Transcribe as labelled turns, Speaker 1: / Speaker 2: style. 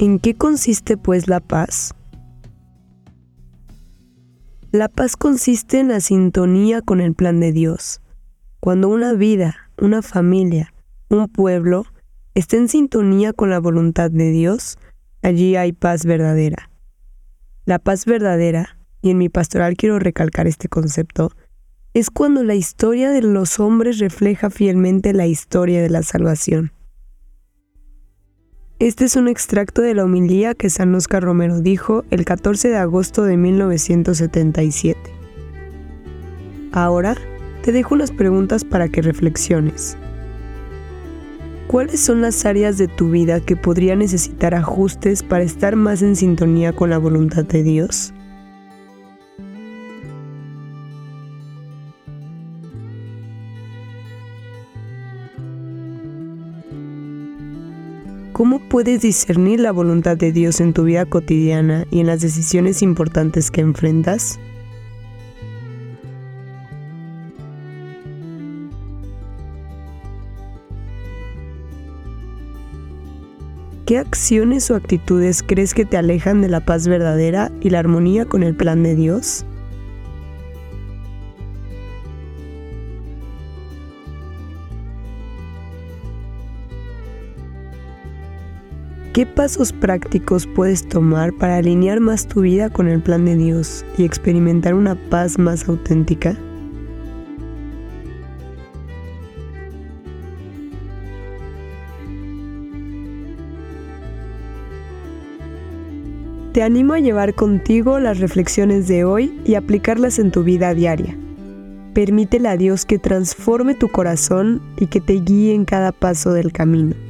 Speaker 1: ¿En qué consiste pues la paz? La paz consiste en la sintonía con el plan de Dios. Cuando una vida, una familia, un pueblo está en sintonía con la voluntad de Dios, allí hay paz verdadera. La paz verdadera, y en mi pastoral quiero recalcar este concepto, es cuando la historia de los hombres refleja fielmente la historia de la salvación. Este es un extracto de la homilía que San Oscar Romero dijo el 14 de agosto de 1977. Ahora te dejo unas preguntas para que reflexiones. ¿Cuáles son las áreas de tu vida que podrían necesitar ajustes para estar más en sintonía con la voluntad de Dios? ¿Cómo puedes discernir la voluntad de Dios en tu vida cotidiana y en las decisiones importantes que enfrentas? ¿Qué acciones o actitudes crees que te alejan de la paz verdadera y la armonía con el plan de Dios? ¿Qué pasos prácticos puedes tomar para alinear más tu vida con el plan de Dios y experimentar una paz más auténtica? Te animo a llevar contigo las reflexiones de hoy y aplicarlas en tu vida diaria. Permítele a Dios que transforme tu corazón y que te guíe en cada paso del camino.